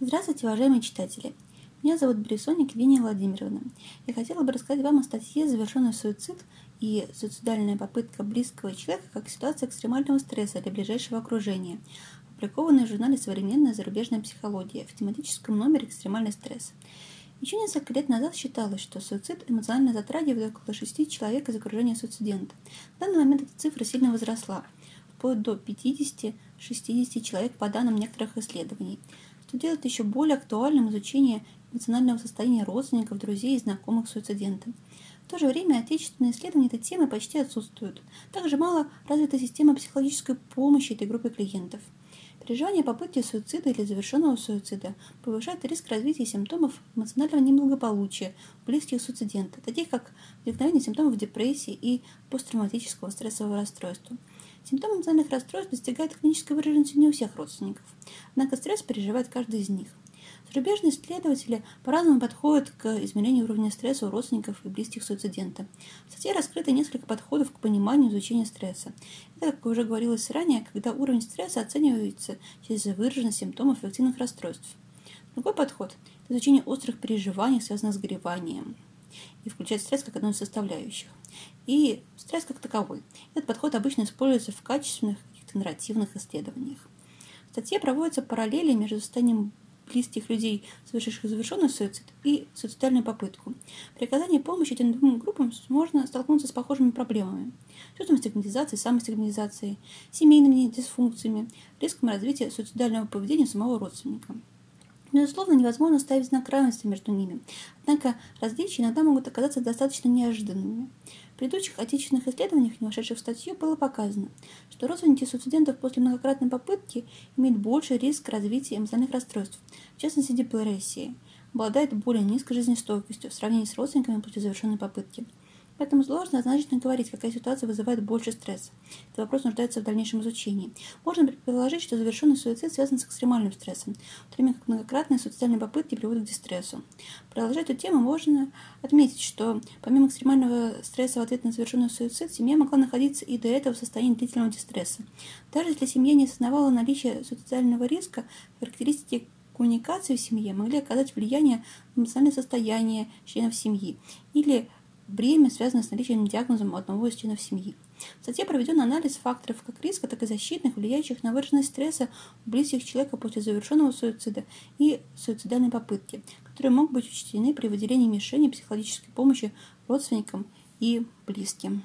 Здравствуйте, уважаемые читатели! Меня зовут Брисоник Евгения Владимировна. Я хотела бы рассказать вам о статье «Завершенный суицид и суицидальная попытка близкого человека как ситуация экстремального стресса для ближайшего окружения», опубликованной в журнале «Современная зарубежная психология» в тематическом номере «Экстремальный стресс». Еще несколько лет назад считалось, что суицид эмоционально затрагивает около шести человек из окружения суицидента. В данный момент эта цифра сильно возросла, вплоть до 50-60 человек по данным некоторых исследований что делает еще более актуальным изучение эмоционального состояния родственников, друзей и знакомых суицидента. В то же время отечественные исследования этой темы почти отсутствуют. Также мало развита система психологической помощи этой группе клиентов. Переживание попытки суицида или завершенного суицида повышает риск развития симптомов эмоционального неблагополучия у близких суицидента, таких как возникновение симптомов депрессии и посттравматического стрессового расстройства. Симптомы эмоциональных расстройств достигают клинической выраженности не у всех родственников, однако стресс переживает каждый из них. Зарубежные исследователи по-разному подходят к измерению уровня стресса у родственников и близких суицидента. В статье раскрыто несколько подходов к пониманию изучения стресса. Это, как уже говорилось ранее, когда уровень стресса оценивается через выраженность симптомов эффективных расстройств. Другой подход – это изучение острых переживаний, связанных с гореванием, и включает стресс как одну из составляющих и стресс как таковой. Этот подход обычно используется в качественных каких-то нарративных исследованиях. В статье проводятся параллели между состоянием близких людей, совершивших завершенный суицид, и суицидальную попытку. При оказании помощи этим двум группам можно столкнуться с похожими проблемами. Чувством стигматизации, самостигматизацией, семейными дисфункциями, риском развития суицидального поведения самого родственника. Безусловно, невозможно ставить знак равенства между ними, однако различия иногда могут оказаться достаточно неожиданными. В предыдущих отечественных исследованиях, не вошедших в статью, было показано, что родственники суицидентов после многократной попытки имеют больший риск развития эмоциональных расстройств, в частности депрессии, обладают более низкой жизнестойкостью в сравнении с родственниками после завершенной попытки – Поэтому сложно однозначно говорить, какая ситуация вызывает больше стресса. Этот вопрос нуждается в дальнейшем изучении. Можно предположить, что завершенный суицид связан с экстремальным стрессом, в то время как многократные суицидальные попытки приводят к дистрессу. Продолжая эту тему, можно отметить, что помимо экстремального стресса в ответ на завершенный суицид, семья могла находиться и до этого в состоянии длительного дистресса. Даже если семья не осознавала наличие суицидального риска, характеристики коммуникации в семье могли оказать влияние на эмоциональное состояние членов семьи или бремя, связанное с наличием диагнозом одного из членов семьи. В статье проведен анализ факторов как риска, так и защитных, влияющих на выраженность стресса у близких человека после завершенного суицида и суицидальной попытки, которые могут быть учтены при выделении мишени психологической помощи родственникам и близким.